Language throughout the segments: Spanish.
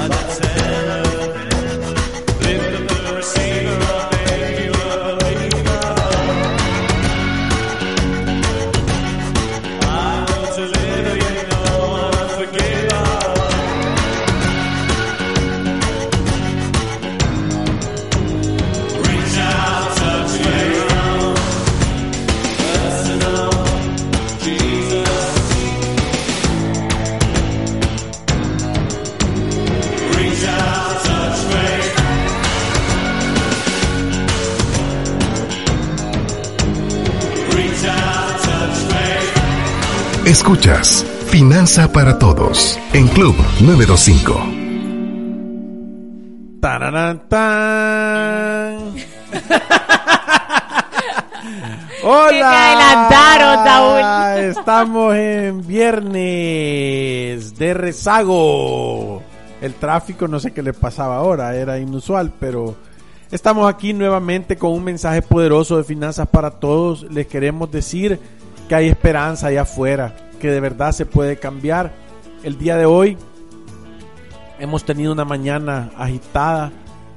Mother Teresa. Escuchas Finanza para Todos en Club 925. Hola. Que me adelantaron, Saúl. Estamos en viernes de rezago. El tráfico, no sé qué le pasaba ahora, era inusual, pero Estamos aquí nuevamente con un mensaje poderoso de finanzas para todos. Les queremos decir que hay esperanza allá afuera, que de verdad se puede cambiar. El día de hoy hemos tenido una mañana agitada,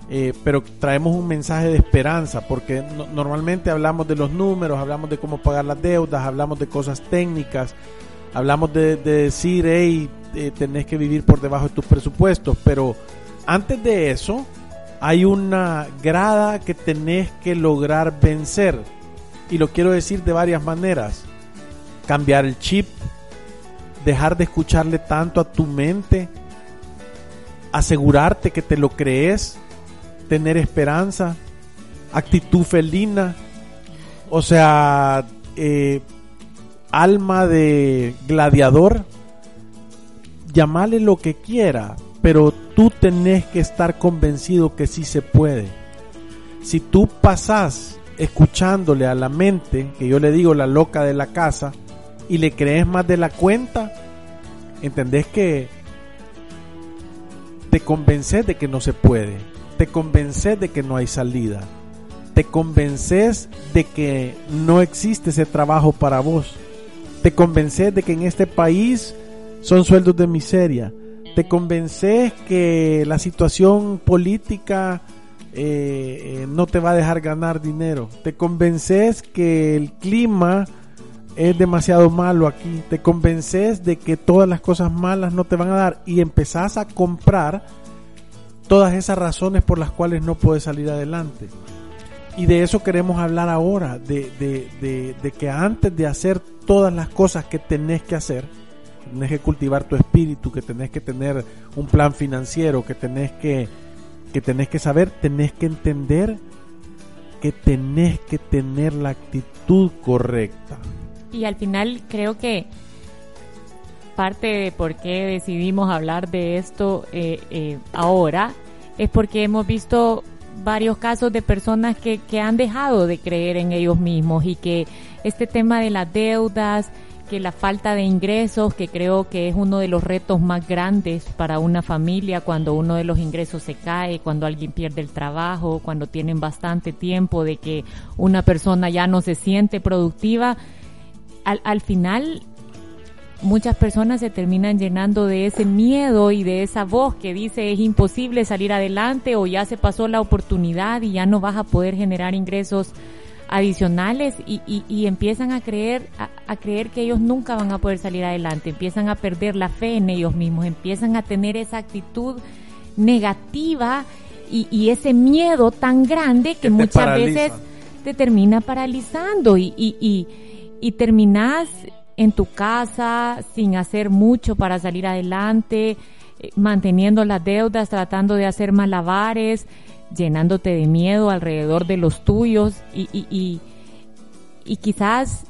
eh, pero traemos un mensaje de esperanza, porque no- normalmente hablamos de los números, hablamos de cómo pagar las deudas, hablamos de cosas técnicas, hablamos de, de decir, hey, eh, tenés que vivir por debajo de tus presupuestos, pero antes de eso hay una grada que tenés que lograr vencer, y lo quiero decir de varias maneras, cambiar el chip, dejar de escucharle tanto a tu mente, asegurarte que te lo crees, tener esperanza, actitud felina, o sea, eh, alma de gladiador, llamale lo que quiera, pero tú tenés que estar convencido que sí se puede. Si tú pasás escuchándole a la mente, que yo le digo la loca de la casa, y le crees más de la cuenta, entendés que te convences de que no se puede, te convences de que no hay salida, te convences de que no existe ese trabajo para vos, te convences de que en este país son sueldos de miseria, te convences que la situación política eh, eh, no te va a dejar ganar dinero, te convences que el clima es demasiado malo aquí, te convences de que todas las cosas malas no te van a dar y empezás a comprar todas esas razones por las cuales no puedes salir adelante. Y de eso queremos hablar ahora, de, que antes de hacer todas las cosas que tenés que hacer, tenés que cultivar tu espíritu, que tenés que tener un plan financiero, que tenés que, que tenés que saber, tenés que entender que tenés que tener la actitud correcta. Y al final creo que parte de por qué decidimos hablar de esto eh, eh, ahora es porque hemos visto varios casos de personas que, que han dejado de creer en ellos mismos y que este tema de las deudas, que la falta de ingresos, que creo que es uno de los retos más grandes para una familia cuando uno de los ingresos se cae, cuando alguien pierde el trabajo, cuando tienen bastante tiempo de que una persona ya no se siente productiva, al, al final muchas personas se terminan llenando de ese miedo y de esa voz que dice es imposible salir adelante o ya se pasó la oportunidad y ya no vas a poder generar ingresos adicionales. Y, y, y empiezan a creer a, a, creer que ellos nunca van a poder salir adelante, empiezan a perder la fe en ellos mismos, empiezan a tener esa actitud negativa y, y ese miedo tan grande que, muchas paraliza. veces te termina paralizando. Y, y, y, terminas en tu casa sin hacer mucho para salir adelante, eh, manteniendo las deudas, tratando de hacer malabares, llenándote de miedo alrededor de los tuyos y, y, y, y quizás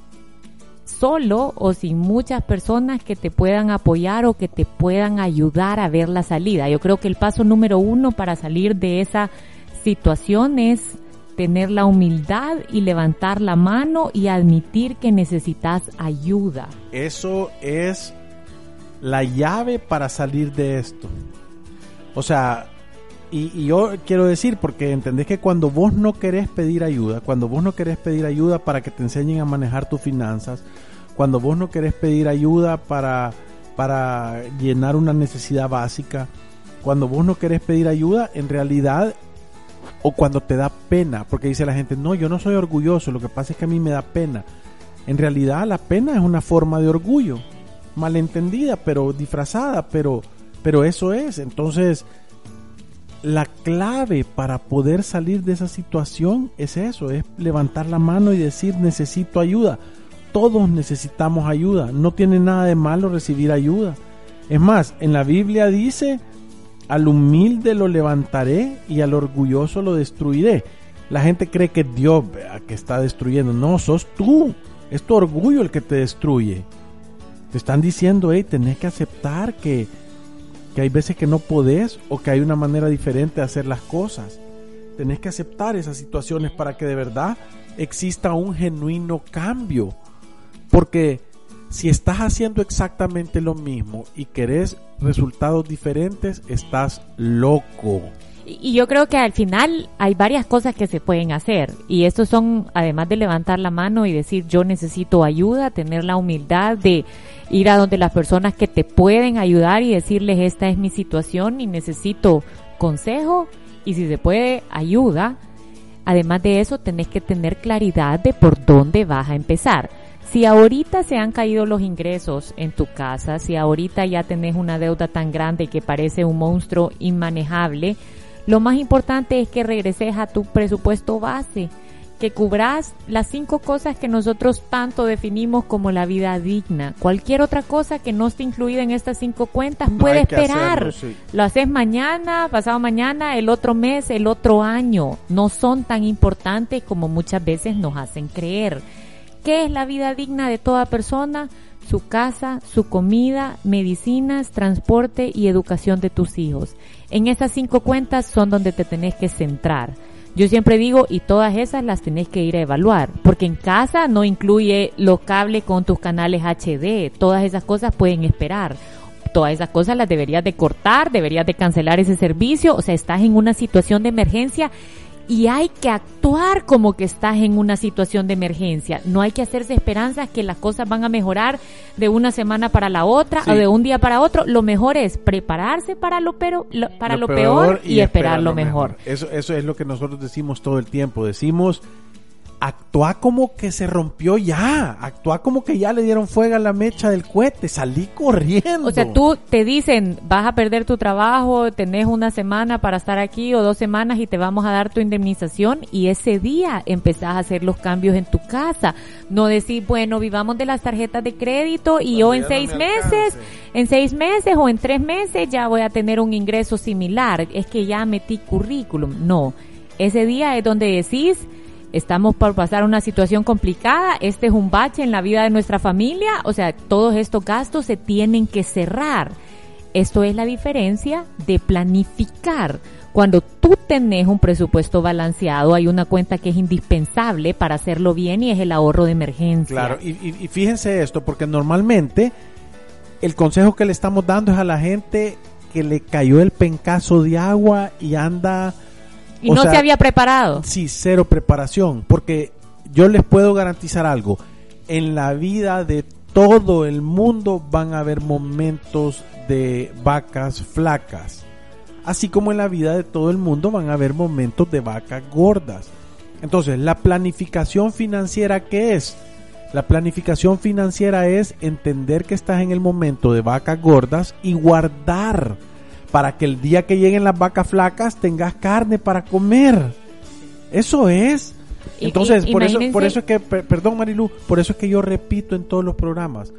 solo o sin muchas personas que te puedan apoyar o que te puedan ayudar a ver la salida. Yo creo que el paso número uno para salir de esa situación es tener la humildad y levantar la mano y admitir que necesitas ayuda. Eso es la llave para salir de esto. O sea, y, y, yo quiero decir, porque entendés que cuando vos no querés pedir ayuda, cuando vos no querés pedir ayuda para que te enseñen a manejar tus finanzas, cuando vos no querés pedir ayuda para, para llenar una necesidad básica, cuando vos no querés pedir ayuda, en realidad, o cuando te da pena, porque dice la gente, no, yo no soy orgulloso, lo que pasa es que a mí me da pena. En realidad la pena es una forma de orgullo, malentendida, pero disfrazada, pero, pero eso es. Entonces, la clave para poder salir de esa situación es eso, es levantar la mano y decir necesito ayuda. Todos necesitamos ayuda, no tiene nada de malo recibir ayuda. Es más, en la Biblia dice, al humilde lo levantaré y al orgulloso lo destruiré. La gente cree que Dios que está destruyendo. No, sos tú. Es tu orgullo el que te destruye. Te están diciendo, hey, tenés que aceptar que, que hay veces que no podés o que hay una manera diferente de hacer las cosas. Tenés que aceptar esas situaciones para que de verdad exista un genuino cambio. Porque si estás haciendo exactamente lo mismo y querés resultados diferentes, estás loco. Y yo creo que al final hay varias cosas que se pueden hacer. Y estos son, además de levantar la mano y decir yo necesito ayuda, tener la humildad de ir a donde las personas que te pueden ayudar y decirles esta es mi situación y necesito consejo y si se puede ayuda. Además de eso, tenés que tener claridad de por dónde vas a empezar. Si ahorita se han caído los ingresos en tu casa, si ahorita ya tenés una deuda tan grande que parece un monstruo inmanejable, lo más importante es que regreses a tu presupuesto base, que cubras las cinco cosas que nosotros tanto definimos como la vida digna. Cualquier otra cosa que no esté incluida en estas cinco cuentas puede esperar. hacerlo, sí. Lo haces mañana, pasado mañana, el otro mes, el otro año. No son tan importantes como muchas veces nos hacen creer. ¿Qué es la vida digna de toda persona? Su casa, su comida, medicinas, transporte y educación de tus hijos. En esas cinco cuentas son donde te tenés que centrar. Yo siempre digo, y todas esas las tenés que ir a evaluar, porque en casa no incluye los cables con tus canales HD, todas esas cosas pueden esperar todas esas cosas las deberías de cortar, deberías de cancelar ese servicio, o sea, estás en una situación de emergencia y hay que actuar como que estás en una situación de emergencia. No hay que hacerse esperanzas que las cosas van a mejorar de una semana para la otra Sí. o de un día para otro. Lo mejor es prepararse para lo, pero, lo- para lo, peor, y, esperar lo mejor. Eso, eso es lo que nosotros decimos todo el tiempo. Decimos, actúa como que se rompió ya. Actúa como que ya le dieron fuego a la mecha del cohete. Salí corriendo. O sea, tú te dicen, vas a perder tu trabajo, tenés una semana para estar aquí o dos semanas y te vamos a dar tu indemnización y ese día empezás a hacer los cambios en tu casa. No decir, bueno, vivamos de las tarjetas de crédito y yo en no seis me meses, alcance. en seis meses o en tres meses ya voy a tener un ingreso similar. Es que ya metí currículum. No, ese día es donde decís, estamos por pasar una situación complicada, este es un bache en la vida de nuestra familia, o sea, todos estos gastos se tienen que cerrar. Esto es la diferencia de planificar. Cuando tú tenés un presupuesto balanceado, hay una cuenta que es indispensable para hacerlo bien y es el ahorro de emergencia. Claro, y, y- y fíjense esto, porque normalmente el consejo que le estamos dando es a la gente que le cayó el pencazo de agua y anda... y o no sea, se había preparado. Sí, cero preparación, porque yo les puedo garantizar algo. En la vida de todo el mundo van a haber momentos de vacas flacas. Así como en la vida de todo el mundo van a haber momentos de vacas gordas. Entonces, la planificación financiera, ¿qué es? La planificación financiera es entender que estás en el momento de vacas gordas y guardar para que el día que lleguen las vacas flacas tengas carne para comer. Eso es. Entonces, y- por eso, por eso es que, per- perdón Marilu, por eso es que yo repito en todos los programas,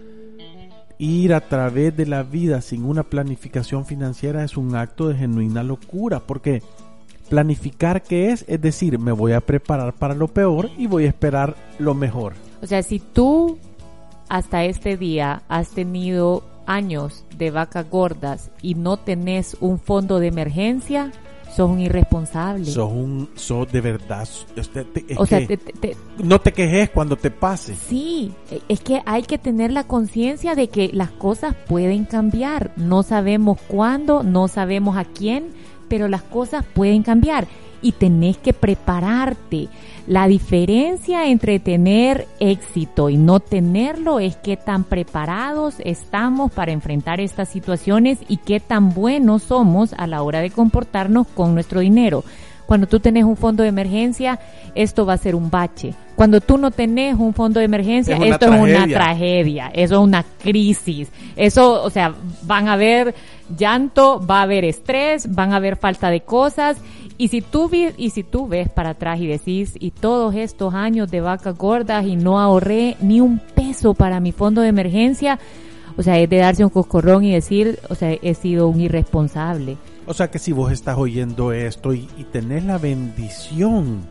ir a través de la vida sin una planificación financiera es un acto de genuina locura, porque planificar qué es, es decir, me voy a preparar para lo peor y voy a esperar lo mejor. O sea, si tú hasta este día has tenido años de vacas gordas y no tenés un fondo de emergencia, sos un irresponsable. Sos un, sos de verdad, te- es o sea, que te- te- te- no te quejes cuando te pase. sí, e- es que hay que tener la conciencia de que las cosas pueden cambiar. No sabemos cuándo, no sabemos a quién, pero las cosas pueden cambiar y tenés que prepararte. La diferencia entre tener éxito y no tenerlo es qué tan preparados estamos para enfrentar estas situaciones y qué tan buenos somos a la hora de comportarnos con nuestro dinero. Cuando tú tenés un fondo de emergencia, esto va a ser un bache. Cuando tú no tenés un fondo de emergencia, Es esto es una tragedia. tragedia, eso es una crisis. Eso, o sea, van a haber llanto, va a haber estrés, van a haber falta de cosas. Y si tú vi- y si tú ves para atrás y decís, y todos estos años de vacas gordas y no ahorré ni un peso para mi fondo de emergencia, o sea, es de darse un coscorrón y decir, o sea, he sido un irresponsable. O sea que si vos estás oyendo esto y, y tenés la bendición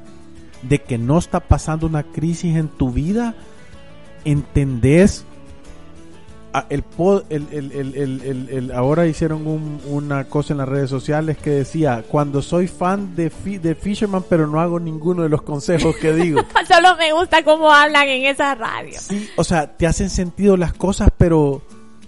de que no está pasando una crisis en tu vida, entendés el- ahora hicieron un- una cosa en las redes sociales que decía cuando soy fan de, Fi- de Fisherman pero no hago ninguno de los consejos que digo Solo me gusta cómo hablan en esa radio. Sí, o sea, te hacen sentido las cosas, pero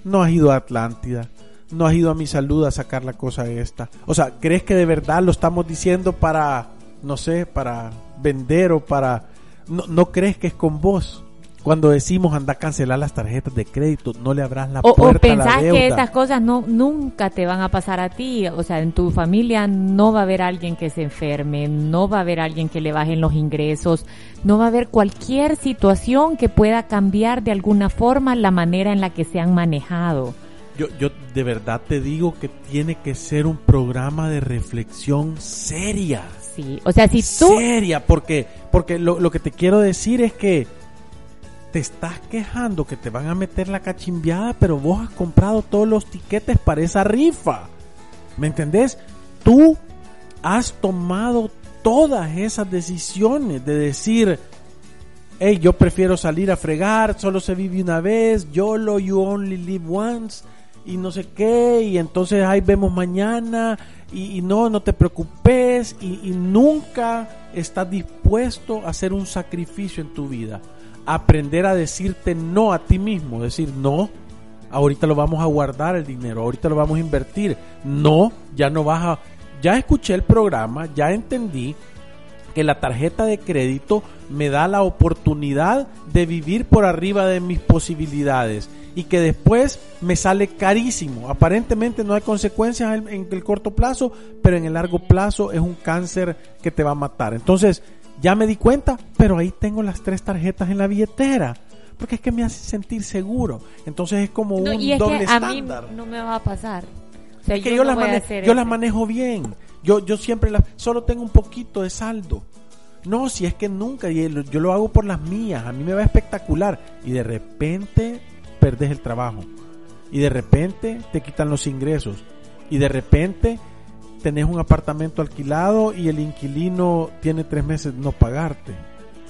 no has ido a Atlántida, no has ido a mi salud a sacar la cosa esta. O sea, ¿crees que de verdad lo estamos diciendo para, no sé, para vender o para... No, no crees que es con vos? Cuando decimos anda a cancelar las tarjetas de crédito, no le abras la O, o puerta a la pensás deuda. que esas cosas no nunca te van a pasar a ti. O sea, en tu familia no va a haber alguien que se enferme, no va a haber alguien que le bajen los ingresos, no va a haber cualquier situación que pueda cambiar de alguna forma la manera en la que se han manejado. Yo, yo de verdad te digo que tiene que ser un programa de reflexión seria. Sí, o sea, si tú Seria, porque, porque lo, lo que te quiero decir es que te estás quejando que te van a meter la cachimbiada, pero vos has comprado todos los tiquetes para esa rifa. ¿Me entendés? Tú has tomado todas esas decisiones de decir, hey, yo prefiero salir a fregar, solo se vive una vez, YOLO, you only live once, y no sé qué, y entonces ahí vemos mañana, y, no, no te preocupes, y, y nunca estás dispuesto a hacer un sacrificio en tu vida. Aprender a decirte no a ti mismo, decir no, ahorita lo vamos a guardar el dinero, ahorita lo vamos a invertir, no, ya no vas a... Ya escuché el programa, ya entendí que la tarjeta de crédito me da la oportunidad de vivir por arriba de mis posibilidades y que después me sale carísimo. Aparentemente no hay consecuencias en, en el corto plazo, pero en el largo plazo es un cáncer que te va a matar. Entonces, ya me di cuenta, pero ahí tengo las tres tarjetas en la billetera. Porque es que me hace sentir seguro. Entonces es como No, un y es doble que a mí estándar. no me va a pasar. O sea, Es que yo yo, no las, voy a mane- hacer yo las manejo bien. Yo, yo siempre las, solo tengo un poquito de saldo. No, si es que nunca, y yo lo hago por las mías, a mí me va espectacular. Y de repente perdes el trabajo. Y de repente te quitan los ingresos. Y de repente tenés un apartamento alquilado y el inquilino tiene tres meses no pagarte.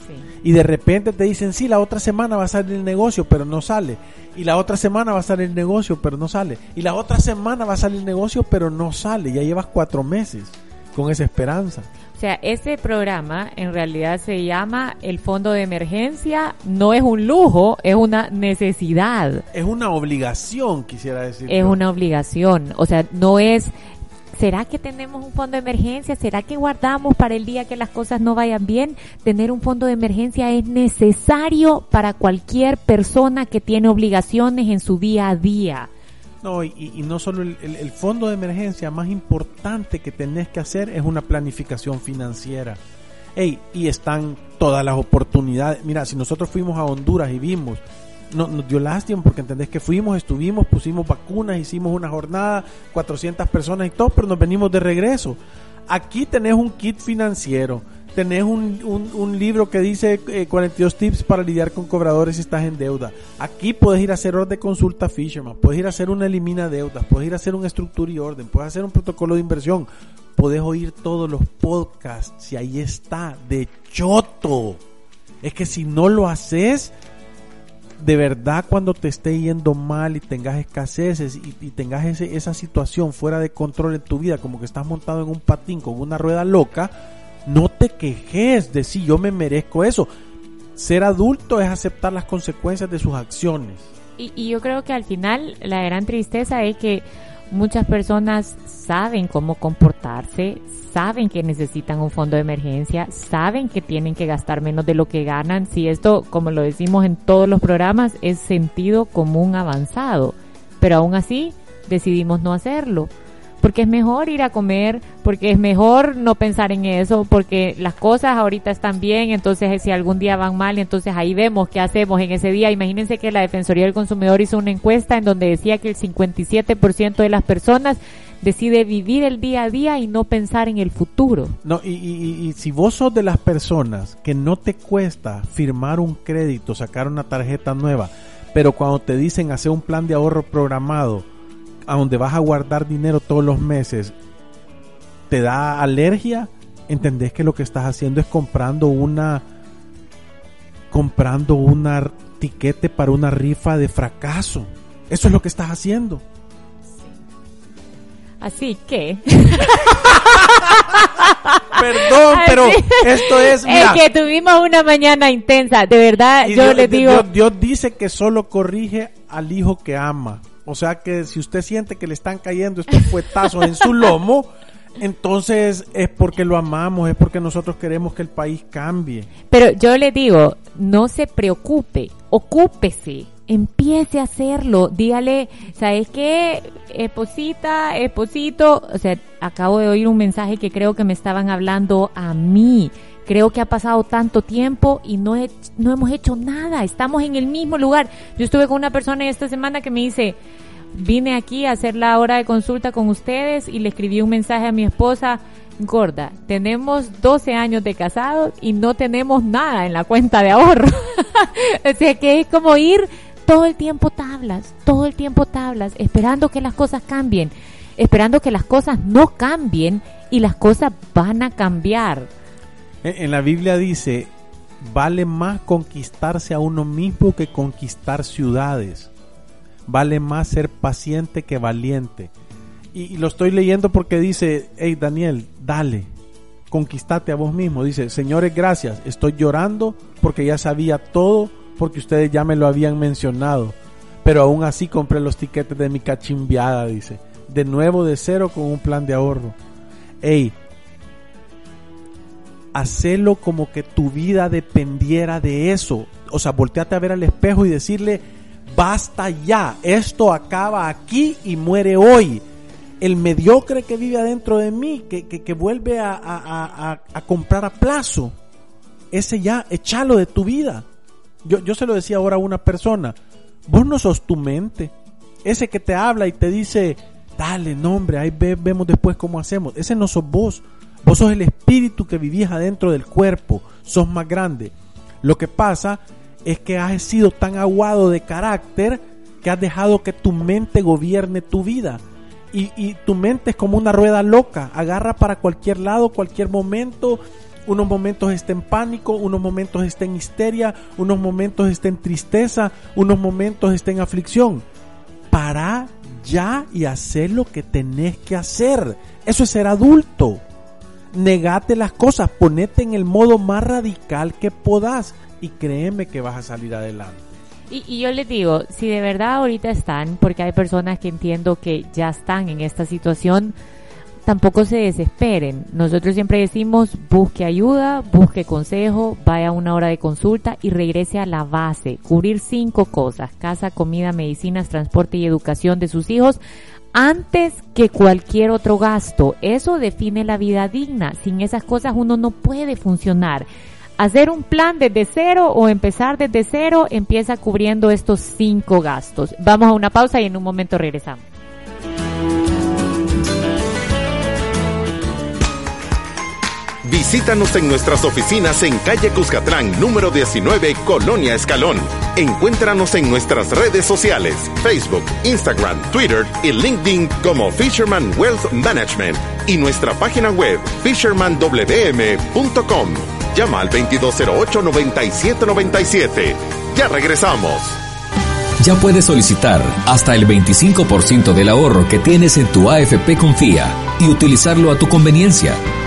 Sí. Y de repente te dicen, sí, la otra semana va a salir el negocio, pero no sale. Y la otra semana va a salir el negocio, pero no sale. Y la otra semana va a salir el negocio, pero no sale. Ya llevas cuatro meses con esa esperanza. O sea, ese programa en realidad se llama el fondo de emergencia. No es un lujo, es una necesidad. Es una obligación, quisiera decir. Es una obligación. O sea, no es. ¿Será que tenemos un fondo de emergencia? ¿Será que guardamos para el día que las cosas no vayan bien? Tener un fondo de emergencia es necesario para cualquier persona que tiene obligaciones en su día a día. No, y, no solo el, fondo de emergencia más importante que tenés que hacer es una planificación financiera. Ey, y están todas las oportunidades. Mira, si nosotros fuimos a Honduras y vimos, no, nos dio lástima porque entendés que fuimos, estuvimos, pusimos vacunas, hicimos una jornada, 400 personas y todo, pero nos venimos de regreso. Aquí tenés un kit financiero, tenés un, un- libro que dice eh, 42 tips para lidiar con cobradores si estás en deuda. Aquí puedes ir a hacer orden de consulta Fisherman, puedes ir a hacer una elimina deudas, puedes ir a hacer un estructura y orden, puedes hacer un protocolo de inversión, puedes oír todos los podcasts y ahí está, de choto. Es que si no lo haces, de verdad cuando te esté yendo mal y tengas escaseces y, y tengas ese- esa situación fuera de control en tu vida, como que estás montado en un patín con una rueda loca, no te quejes de si yo me merezco eso. Ser adulto es aceptar las consecuencias de sus acciones. Y, y yo creo que al final la gran tristeza es que muchas personas saben cómo comportarse, saben que necesitan un fondo de emergencia, saben que tienen que gastar menos de lo que ganan. Si esto, como lo decimos en todos los programas, es sentido común avanzado, pero aún así decidimos no hacerlo. Porque es mejor ir a comer, porque es mejor no pensar en eso, porque las cosas ahorita están bien, entonces si algún día van mal, entonces ahí vemos qué hacemos en ese día. Imagínense que la Defensoría del Consumidor hizo una encuesta en donde decía que el 57% de las personas decide vivir el día a día y no pensar en el futuro. No, y- y si vos sos de las personas que no te cuesta firmar un crédito, sacar una tarjeta nueva, pero cuando te dicen hacer un plan de ahorro programado, a donde vas a guardar dinero todos los meses, te da alergia, entendés que lo que estás haciendo es comprando una comprando una tiquete para una rifa de fracaso. Eso es lo que estás haciendo. Así que... Perdón, pero Así- esto es, mira, Es que tuvimos una mañana intensa, de verdad, yo Dios, les digo... Dios- Dios dice que solo corrige al hijo que ama. O sea que si usted siente que le están cayendo estos fuetazos en su lomo, entonces es porque lo amamos, es porque nosotros queremos que el país cambie. Pero yo le digo, no se preocupe, ocúpese, empiece a hacerlo, dígale, ¿sabes qué? Esposita, esposito, o sea, acabo de oír un mensaje que creo que me estaban hablando a mí. Creo que ha pasado tanto tiempo y no, he- no hemos hecho nada, estamos en el mismo lugar. Yo estuve con una persona esta semana que me dice, vine aquí a hacer la hora de consulta con ustedes y le escribí un mensaje a mi esposa, gorda, tenemos 12 años de casados y no tenemos nada en la cuenta de ahorro. o sea que es como ir todo el tiempo tablas, todo el tiempo tablas, esperando que las cosas cambien, esperando que las cosas no cambien y las cosas van a cambiar. En en la Biblia dice, vale más conquistarse a uno mismo que conquistar ciudades. Vale más ser paciente que valiente. Y, y lo estoy leyendo porque dice, hey Daniel, dale, conquistate a vos mismo. Dice, señores, gracias, estoy llorando porque ya sabía todo, porque ustedes ya me lo habían mencionado. Pero aún así compré los tiquetes de mi cachimbiada, dice. De nuevo de cero con un plan de ahorro. Hey, hacelo como que tu vida dependiera de eso. O sea, volteate a ver al espejo y decirle, basta ya, esto acaba aquí y muere hoy. El mediocre que vive adentro de mí, que, que, que vuelve a, a- a- comprar a plazo, ese ya, échalo de tu vida. Yo, yo se lo decía ahora a una persona, vos no sos tu mente. Ese que te habla y te dice, dale, nombre, ahí ve- vemos después cómo hacemos. Ese no sos vos. Vos sos el espíritu que vivís adentro del cuerpo. Sos más grande. Lo que pasa es que has sido tan aguado de carácter que has dejado que tu mente gobierne tu vida. Y, y tu mente es como una rueda loca. Agarra para cualquier lado, cualquier momento. Unos momentos está en pánico, unos momentos está en histeria, unos momentos está en tristeza, unos momentos está en aflicción. Para ya y hacer lo que tenés que hacer. Eso es ser adulto. Negate las cosas, ponete en el modo más radical que podás y créeme que vas a salir adelante. Y, y yo les digo, si de verdad ahorita están, porque hay personas que entiendo que ya están en esta situación, tampoco se desesperen. Nosotros siempre decimos, busque ayuda, busque consejo, vaya a una hora de consulta y regrese a la base. Cubrir cinco cosas, casa, comida, medicinas, transporte y educación de sus hijos antes que cualquier otro gasto. Eso define la vida digna. Sin esas cosas uno no puede funcionar. Hacer un plan desde cero o empezar desde cero empieza cubriendo estos cinco gastos. Vamos a una pausa y en un momento regresamos. Visítanos en nuestras oficinas en calle Cuscatlán, número 19, Colonia Escalón. Encuéntranos en nuestras redes sociales, Facebook, Instagram, Twitter y LinkedIn como Fisherman Wealth Management y nuestra página web fishermanwm.com. Llama al 2208-9797. Ya regresamos. Ya puedes solicitar hasta el 25% del ahorro que tienes en tu AFP Confía y utilizarlo a tu conveniencia.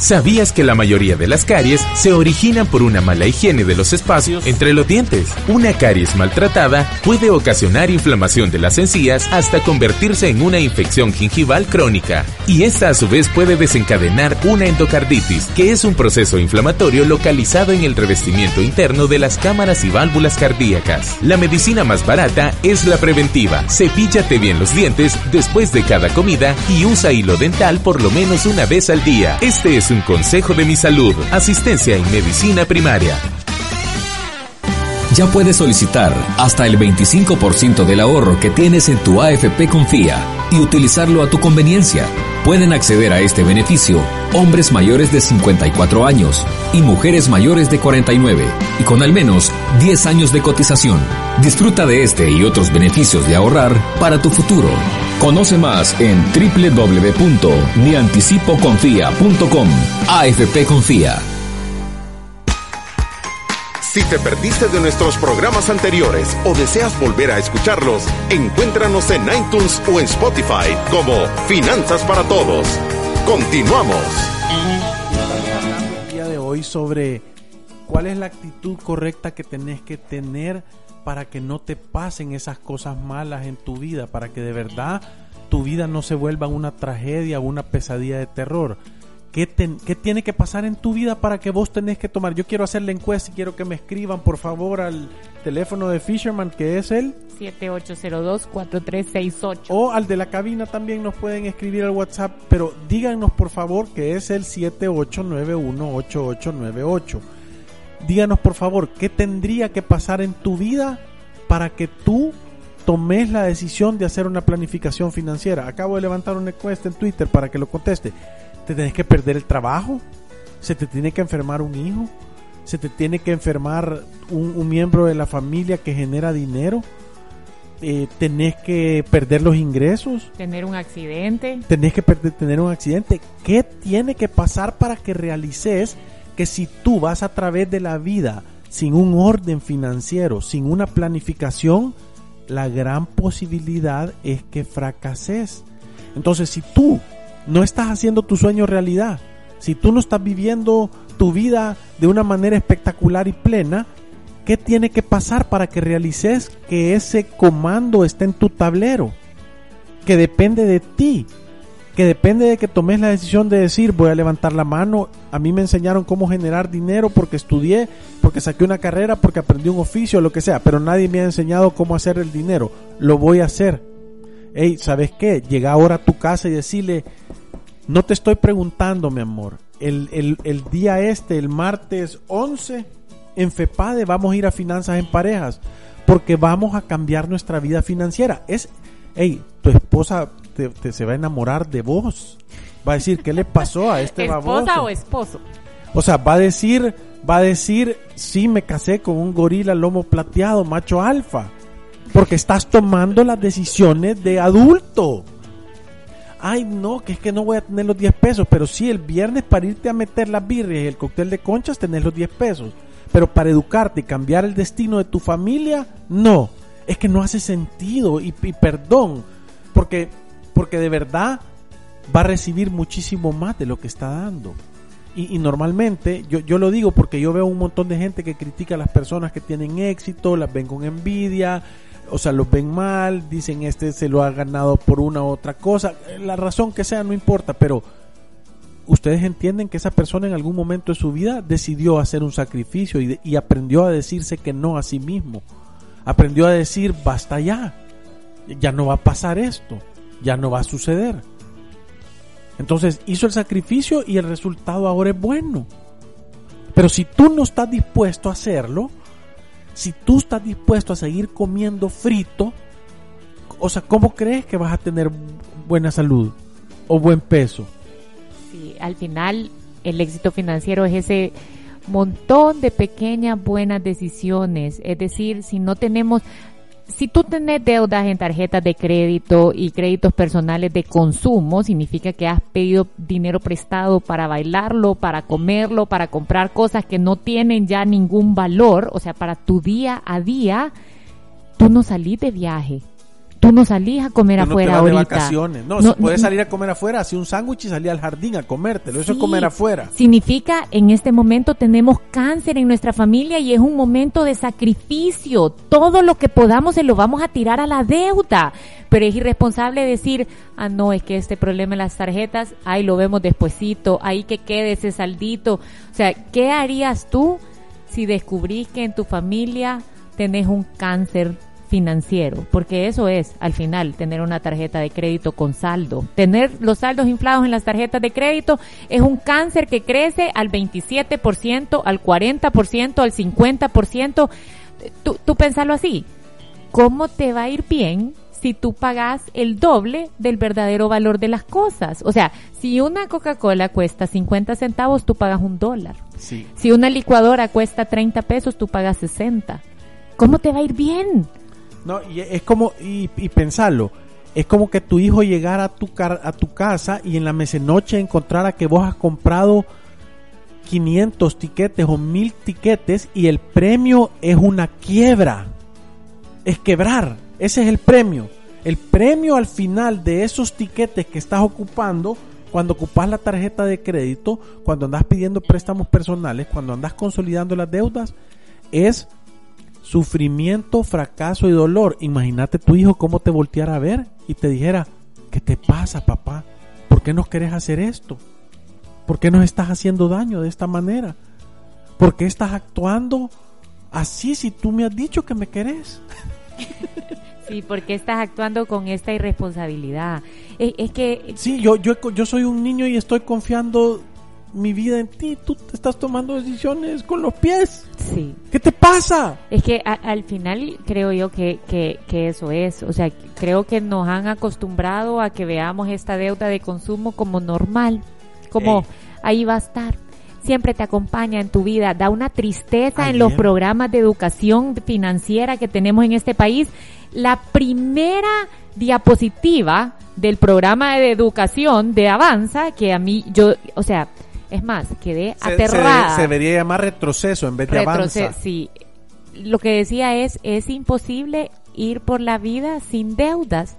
¿Sabías que la mayoría de las caries se originan por una mala higiene de los espacios entre los dientes? Una caries maltratada puede ocasionar inflamación de las encías hasta convertirse en una infección gingival crónica. Y esta a su vez puede desencadenar una endocarditis, que es un proceso inflamatorio localizado en el revestimiento interno de las cámaras y válvulas cardíacas. La medicina más barata es la preventiva. Cepíllate bien los dientes después de cada comida y usa hilo dental por lo menos una vez al día. Este es un consejo de mi salud. Asistencia en medicina primaria. Ya puedes solicitar hasta el 25% del ahorro que tienes en tu AFP Confía y utilizarlo a tu conveniencia. Pueden acceder a este beneficio hombres mayores de 54 años y mujeres mayores de 49 y con al menos 10 años de cotización. Disfruta de este y otros beneficios de ahorrar para tu futuro. Conoce más en www.mianticipoconfía.com. AFP Confía. Si te perdiste de nuestros programas anteriores o deseas volver a escucharlos, encuéntranos en iTunes o en Spotify como Finanzas para Todos. Continuamos. el día de hoy sobre cuál es la actitud correcta que tenés que tener para que no te pasen esas cosas malas en tu vida, para que de verdad tu vida no se vuelva una tragedia o una pesadilla de terror. ¿Qué, ten- qué tiene que pasar en tu vida para que vos tenés que tomar? Yo quiero hacer la encuesta y quiero que me escriban por favor al teléfono de Fisherman que es el 7802-4368. o al de la cabina también nos pueden escribir al WhatsApp, pero díganos por favor que es el 78918898. Díganos por favor qué tendría que pasar en tu vida para que tú tomes la decisión de hacer una planificación financiera. Acabo de levantar una encuesta en Twitter para que lo conteste. ¿Te tenés que perder el trabajo? ¿Se te tiene que enfermar un hijo? ¿Se te tiene que enfermar un, un miembro de la familia que genera dinero? Eh, ¿Tenés que perder los ingresos? Tener un accidente. tenés que perder- tener un accidente. ¿Qué tiene que pasar para que realices que si tú vas a través de la vida sin un orden financiero, sin una planificación, la gran posibilidad es que fracases? Entonces, si tú no estás haciendo tu sueño realidad, si tú no estás viviendo tu vida de una manera espectacular y plena, ¿qué tiene que pasar para que realices que ese comando esté en tu tablero? que depende de ti, que depende de que tomes la decisión de decir voy a levantar la mano, a mí me enseñaron cómo generar dinero porque estudié, porque saqué una carrera, porque aprendí un oficio, lo que sea, pero nadie me ha enseñado cómo hacer el dinero, lo voy a hacer. Hey, ¿sabes qué? Llega ahora a tu casa y decirle, no te estoy preguntando, mi amor, el, el, el día este, el martes 11, en FEPADE vamos a ir a finanzas en parejas, porque vamos a cambiar nuestra vida financiera. Es, hey, tu esposa te, te se va a enamorar de vos. Va a decir, ¿qué le pasó a este baboso? ¿Esposa o esposo? O sea, va a decir, va a decir, sí, me casé con un gorila lomo plateado, macho alfa. Porque estás tomando las decisiones de adulto. Ay, no, que es que no voy a tener los 10 pesos. Pero sí, el viernes para irte a meter las birrias y el cóctel de conchas, tenés los 10 pesos. Pero para educarte y cambiar el destino de tu familia, no. Es que no hace sentido. Y, y perdón, porque, porque de verdad va a recibir muchísimo más de lo que está dando. Y, normalmente, yo, yo lo digo porque yo veo un montón de gente que critica a las personas que tienen éxito, las ven con envidia, o sea, los ven mal, dicen este se lo ha ganado por una u otra cosa, la razón que sea no importa, pero ustedes entienden que esa persona en algún momento de su vida decidió hacer un sacrificio y aprendió a decirse que no a sí mismo, aprendió a decir basta ya, ya no va a pasar esto, ya no va a suceder. Entonces hizo el sacrificio y el resultado ahora es bueno. Pero si tú no estás dispuesto a hacerlo, si tú estás dispuesto a seguir comiendo frito, o sea, ¿cómo crees que vas a tener buena salud o buen peso? Sí, al final el éxito financiero es ese montón de pequeñas buenas decisiones. Es decir, si no tenemos, si tú tenés deudas en tarjetas de crédito y créditos personales de consumo, significa que has pedido dinero prestado para bailarlo, para comerlo, para comprar cosas que no tienen ya ningún valor, o sea, para tu día a día, tú no salís de viaje. Tú no salís a comer Tú no te afuera vas de vacaciones. No, No, si puedes salir a comer afuera, hacer un sándwich y salir al jardín a comértelo. Eso es comer afuera. Significa en este momento tenemos cáncer en nuestra familia y es un momento de sacrificio. Todo lo que podamos se lo vamos a tirar a la deuda. Pero es irresponsable decir, ah, no, es que este problema en las tarjetas, ahí lo vemos despuesito, ahí que quede ese saldito. O sea, ¿qué harías tú si descubrís que en tu familia tenés un cáncer financiero, porque eso es al final tener una tarjeta de crédito con saldo. Tener los saldos inflados en las tarjetas de crédito es un cáncer que crece al 27%, al 40%, al 50%. tú, tú pensalo así. ¿Cómo te va a ir bien si tú pagas el doble del verdadero valor de las cosas? O sea, si una Coca-Cola cuesta 50 centavos, tú pagas un dólar. Sí. Si una licuadora cuesta 30 pesos, tú pagas 60. ¿Cómo te va a ir bien? No, y es como, y, pensarlo, es como que tu hijo llegara a tu, a tu casa y en la mesenoche encontrara que vos has comprado 500 tiquetes o 1000 tiquetes y el premio es una quiebra. Es quebrar. Ese es el premio. El premio al final de esos tiquetes que estás ocupando, cuando ocupas la tarjeta de crédito, cuando andas pidiendo préstamos personales, cuando andas consolidando las deudas, es sufrimiento, fracaso y dolor. Imagínate tu hijo cómo te volteara a ver y te dijera, ¿qué te pasa, papá? ¿Por qué no querés hacer esto? ¿Por qué nos estás haciendo daño de esta manera? ¿Por qué estás actuando así si tú me has dicho que me querés? Sí, porque estás actuando con esta irresponsabilidad. Es, es que Sí, yo, yo, yo soy un niño y estoy confiando mi vida en ti. Tú te estás tomando decisiones con los pies. sí. ¿Qué te pasa? Es que a- al final creo yo que, que, que eso es, o sea, creo que nos han acostumbrado a que veamos esta deuda de consumo como normal, como Ey. ahí va a estar, siempre te acompaña en tu vida, da una tristeza en los programas de educación financiera que tenemos en este país. La primera diapositiva del programa de educación de Avanza, que a mí, yo, o sea, es más, quedé Se, aterrada. se- se debería llamar retroceso en vez de Retroce- avanza. Sí. Lo que decía es, es imposible ir por la vida sin deudas.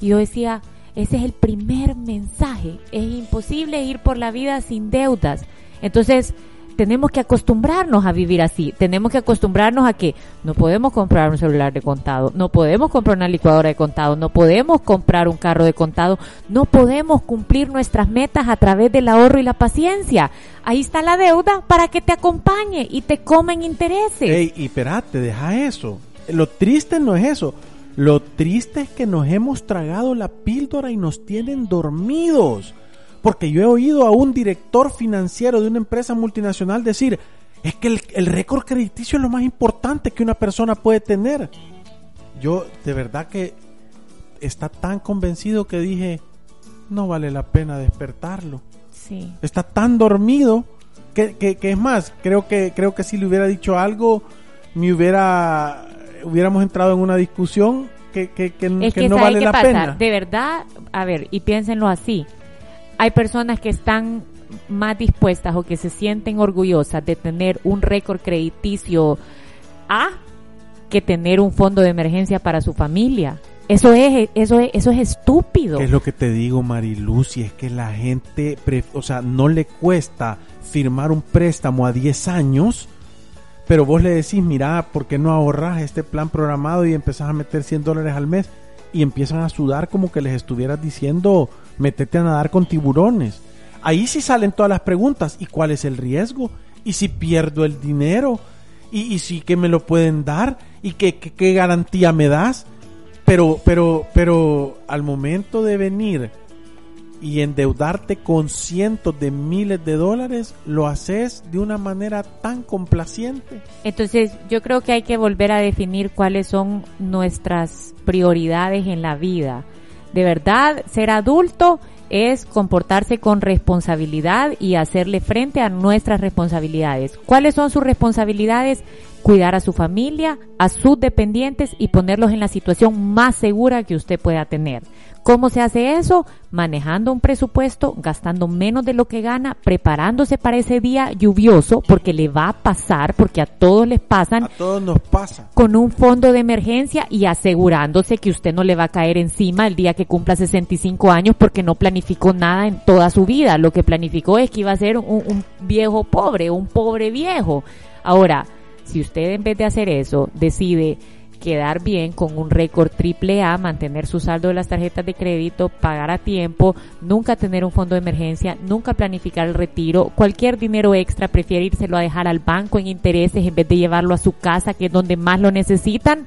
Y yo decía, ese es el primer mensaje. Es imposible ir por la vida sin deudas. Entonces, tenemos que acostumbrarnos a vivir así. Tenemos que acostumbrarnos a que no podemos comprar un celular de contado, no podemos comprar una licuadora de contado, no podemos comprar un carro de contado, no podemos cumplir nuestras metas a través del ahorro y la paciencia. Ahí está la deuda para que te acompañe y te comen intereses. Ey, y espérate, deja eso. Lo triste no es eso. Lo triste es que nos hemos tragado la píldora y nos tienen dormidos. Porque yo he oído a un director financiero de una empresa multinacional decir, es que el, el récord crediticio es lo más importante que una persona puede tener. Yo de verdad que está tan convencido que dije, no vale la pena despertarlo Sí. está tan dormido que, que, que es más, creo que, creo que si le hubiera dicho algo, me hubiera, hubiéramos entrado en una discusión que, que, que, Es que que, no ¿sabe vale qué la pasa? pena. De verdad, a ver, y piénsenlo así. Hay personas que están más dispuestas o que se sienten orgullosas de tener un récord crediticio A que tener un fondo de emergencia para su familia. Eso es, eso es, eso es estúpido. ¿Qué es lo que te digo, Mariluz? Y es que la gente, o sea, no le cuesta firmar un préstamo a 10 años, pero vos le decís, mira, ¿por qué no ahorras este plan programado y empezás a meter 100 dólares al mes? Y empiezan a sudar como que les estuvieras diciendo, metete a nadar con tiburones. Ahí sí salen todas las preguntas. ¿Y cuál es el riesgo? ¿Y si pierdo el dinero? ¿Y, y si que me lo pueden dar? ¿Y qué, qué- qué garantía me das? Pero, pero, pero al momento de venir y endeudarte con cientos de miles de dólares, lo haces de una manera tan complaciente. Entonces, yo creo que hay que volver a definir cuáles son nuestras prioridades en la vida. De verdad, ser adulto es comportarse con responsabilidad y hacerle frente a nuestras responsabilidades. ¿Cuáles son sus responsabilidades? Cuidar a su familia, a sus dependientes y ponerlos en la situación más segura que usted pueda tener. ¿Cómo se hace eso? Manejando un presupuesto, gastando menos de lo que gana, preparándose para ese día lluvioso, porque le va a pasar, porque a todos les pasan, A todos nos pasa. con un fondo de emergencia y asegurándose que usted no le va a caer encima el día que cumpla 65 años porque no planificó nada en toda su vida. Lo que planificó es que iba a ser un, un viejo pobre, un pobre viejo. Ahora, si usted en vez de hacer eso decide quedar bien con un récord triple A, mantener su saldo de las tarjetas de crédito, pagar a tiempo, nunca tener un fondo de emergencia, nunca planificar el retiro, cualquier dinero extra prefiere írselo a dejar al banco en intereses en vez de llevarlo a su casa, que es donde más lo necesitan,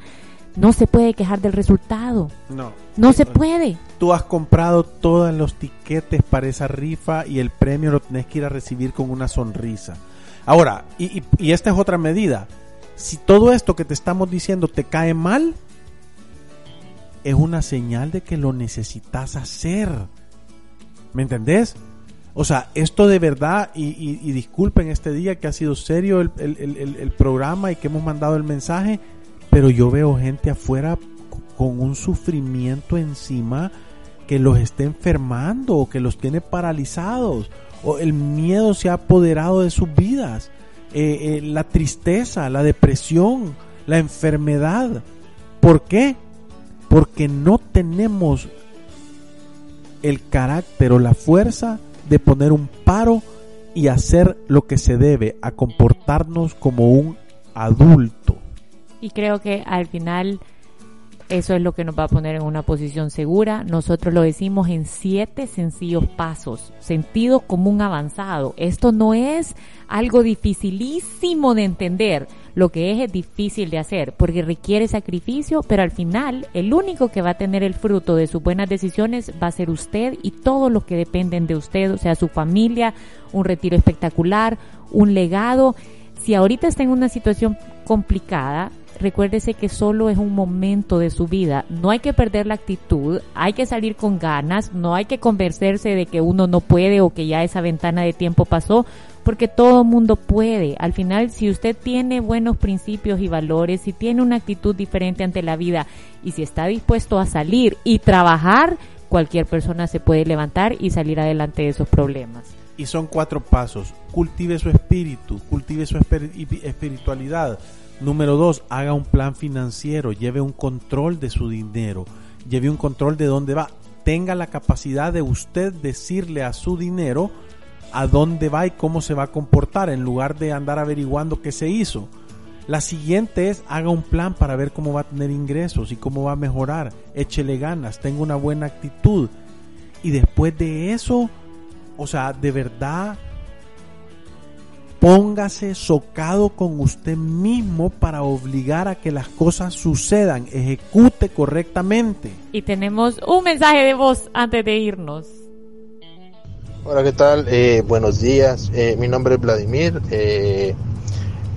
no se puede quejar del resultado. No. No se puede. Tú has comprado todos los tiquetes para esa rifa y el premio lo tenés que ir a recibir con una sonrisa. Ahora, y, y- esta es otra medida. si todo esto que te estamos diciendo te cae mal, es una señal de que lo necesitas hacer. ¿Me entendés? O sea, esto de verdad, y, disculpen este día que ha sido serio el, el- el- el- programa y que hemos mandado el mensaje, pero yo veo gente afuera con un sufrimiento encima que los está enfermando que los tiene paralizados, el miedo se ha apoderado de sus vidas, eh, eh, la tristeza, la depresión, la enfermedad. ¿Por qué? Porque no tenemos el carácter o la fuerza de poner un paro y hacer lo que se debe, a comportarnos como un adulto. Y creo que al final eso es lo que nos va a poner en una posición segura. Nosotros lo decimos en siete sencillos pasos, sentido común avanzado. Esto no es algo dificilísimo de entender. Lo que es es difícil de hacer porque requiere sacrificio, pero al final el único que va a tener el fruto de sus buenas decisiones va a ser usted y todos los que dependen de usted, o sea, su familia, un retiro espectacular, un legado. Si ahorita está en una situación complicada, recuérdese que solo es un momento de su vida. No hay que perder la actitud, hay que salir con ganas, no hay que convencerse de que uno no puede o que ya esa ventana de tiempo pasó, porque todo mundo puede. Al final, si usted tiene buenos principios y valores, si tiene una actitud diferente ante la vida y si está dispuesto a salir y trabajar, cualquier persona se puede levantar y salir adelante de esos problemas. Y son cuatro pasos. Cultive su espíritu, cultive su espiritualidad. Número dos, haga un plan financiero, lleve un control de su dinero, lleve un control de dónde va. Tenga la capacidad de usted decirle a su dinero a dónde va y cómo se va a comportar en lugar de andar averiguando qué se hizo. La siguiente es haga un plan para ver cómo va a tener ingresos y cómo va a mejorar. Échele ganas, tenga una buena actitud. Y después de eso, o sea, de verdad, póngase socado con usted mismo para obligar a que las cosas sucedan. Ejecute correctamente. Y tenemos un mensaje de voz antes de irnos. Hola, ¿qué tal? Eh, buenos días. Eh, mi nombre es Vladimir. Eh,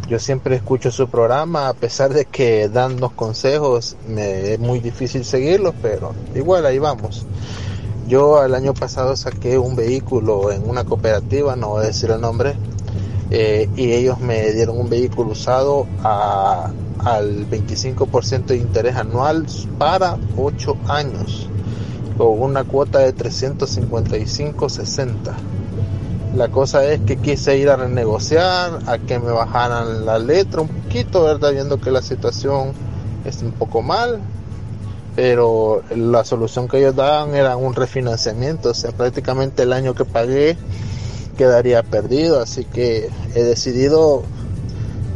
yo siempre escucho su programa, a pesar de que dando consejos me es muy difícil seguirlos, pero igual ahí vamos. Yo el año pasado saqué un vehículo en una cooperativa, no voy a decir el nombre, eh, y ellos me dieron un vehículo usado a- al 25% de interés anual para 8 años con una cuota de 355.60. La cosa es que quise ir a renegociar, a que me bajaran la letra un poquito, ¿verdad? Viendo que la situación es un poco mal, pero la solución que ellos daban era un refinanciamiento, o sea, prácticamente el año que pagué quedaría perdido, así que he decidido,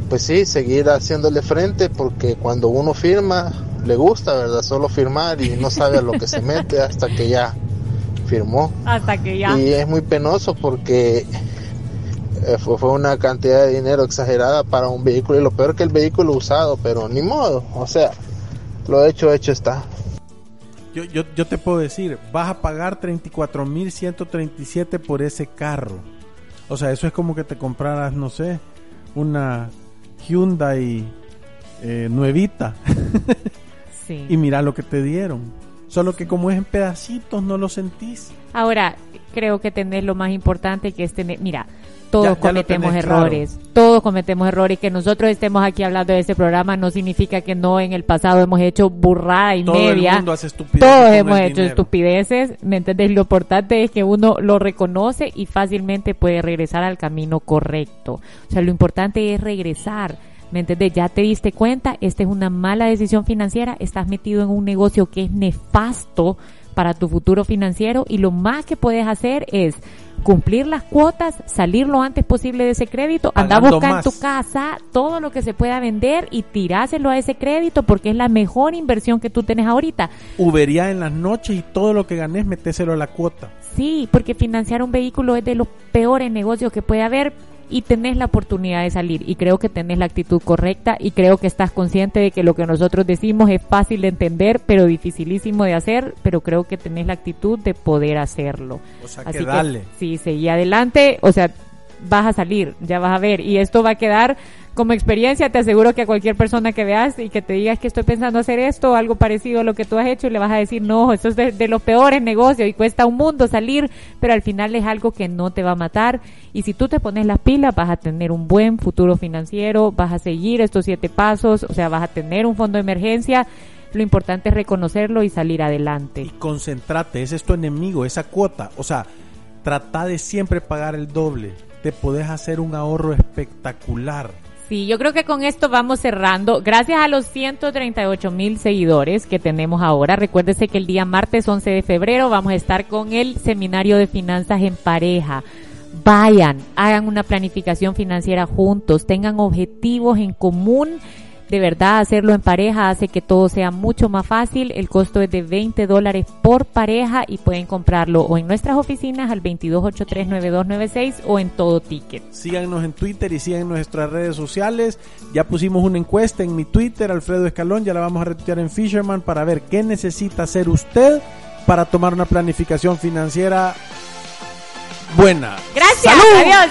pues sí, seguir haciéndole frente porque cuando uno firma, le gusta, ¿verdad? Solo firmar y no sabe a lo que se mete hasta que ya firmó. Hasta que ya. Y es muy penoso porque eh, fue, fue una cantidad de dinero exagerada para un vehículo y lo peor que el vehículo usado, pero ni modo, o sea, lo hecho, hecho está. Yo, yo, yo te puedo decir, vas a pagar 34.137 por ese carro. O sea, eso es como que te compraras, no sé, una Hyundai eh, nuevita. Sí. y mira lo que te dieron. Solo que como es en pedacitos, no lo sentís. Ahora, creo que tenés lo más importante que es tener, mira, todos Ya- ya lo cometemos tenés errores, todos cometemos errores, que nosotros estemos aquí hablando de este programa no significa que no en el pasado hemos hecho burrada y Todo el media. mundo hace estupideces Todos hemos el hecho dinero. estupideces, ¿me entiendes? Lo importante es que uno lo reconoce y fácilmente puede regresar al camino correcto. O sea, lo importante es regresar. ¿Me entiendes? Ya te diste cuenta, esta es una mala decisión financiera, estás metido en un negocio que es nefasto para tu futuro financiero y lo más que puedes hacer es cumplir las cuotas, salir lo antes posible de ese crédito, anda a buscar en tu casa todo lo que se pueda vender y tiráselo a ese crédito porque es la mejor inversión que tú tienes ahorita. Ubería en las noches y todo lo que ganes, metéselo a la cuota. Sí, porque financiar un vehículo es de los peores negocios que puede haber y tenés la oportunidad de salir y creo que tenés la actitud correcta y creo que estás consciente de que lo que nosotros decimos es fácil de entender pero dificilísimo de hacer, pero creo que tenés la actitud de poder hacerlo. O sea, Así que dale. sí, seguí adelante, o sea, vas a salir, ya vas a ver y esto va a quedar como experiencia te aseguro que a cualquier persona que veas y que te digas que estoy pensando hacer esto o algo parecido a lo que tú has hecho, le vas a decir, no, esto es de, de los peores negocios y cuesta un mundo salir, pero al final es algo que no te va a matar. Y si tú te pones las pilas, vas a tener un buen futuro financiero, vas a seguir estos siete pasos, o sea, vas a tener un fondo de emergencia. Lo importante es reconocerlo y salir adelante. Y concentrate, ese es tu enemigo, esa cuota. O sea, trata de siempre pagar el doble. Te podés hacer un ahorro espectacular. Sí, yo creo que con esto vamos cerrando. Gracias a los 138 mil seguidores que tenemos ahora. Recuérdese que el día martes 11 de febrero vamos a estar con el seminario de finanzas en pareja. Vayan, hagan una planificación financiera juntos, tengan objetivos en común de verdad hacerlo en pareja hace que todo sea mucho más fácil. El costo es de 20 dólares por pareja y pueden comprarlo o en nuestras oficinas al 22839296 o en todo ticket. Síganos en Twitter y sigan nuestras redes sociales. Ya pusimos una encuesta en mi Twitter, Alfredo Escalón, ya la vamos a retuitear en Fisherman para ver qué necesita hacer usted para tomar una planificación financiera buena. Gracias, ¡Salud! adiós.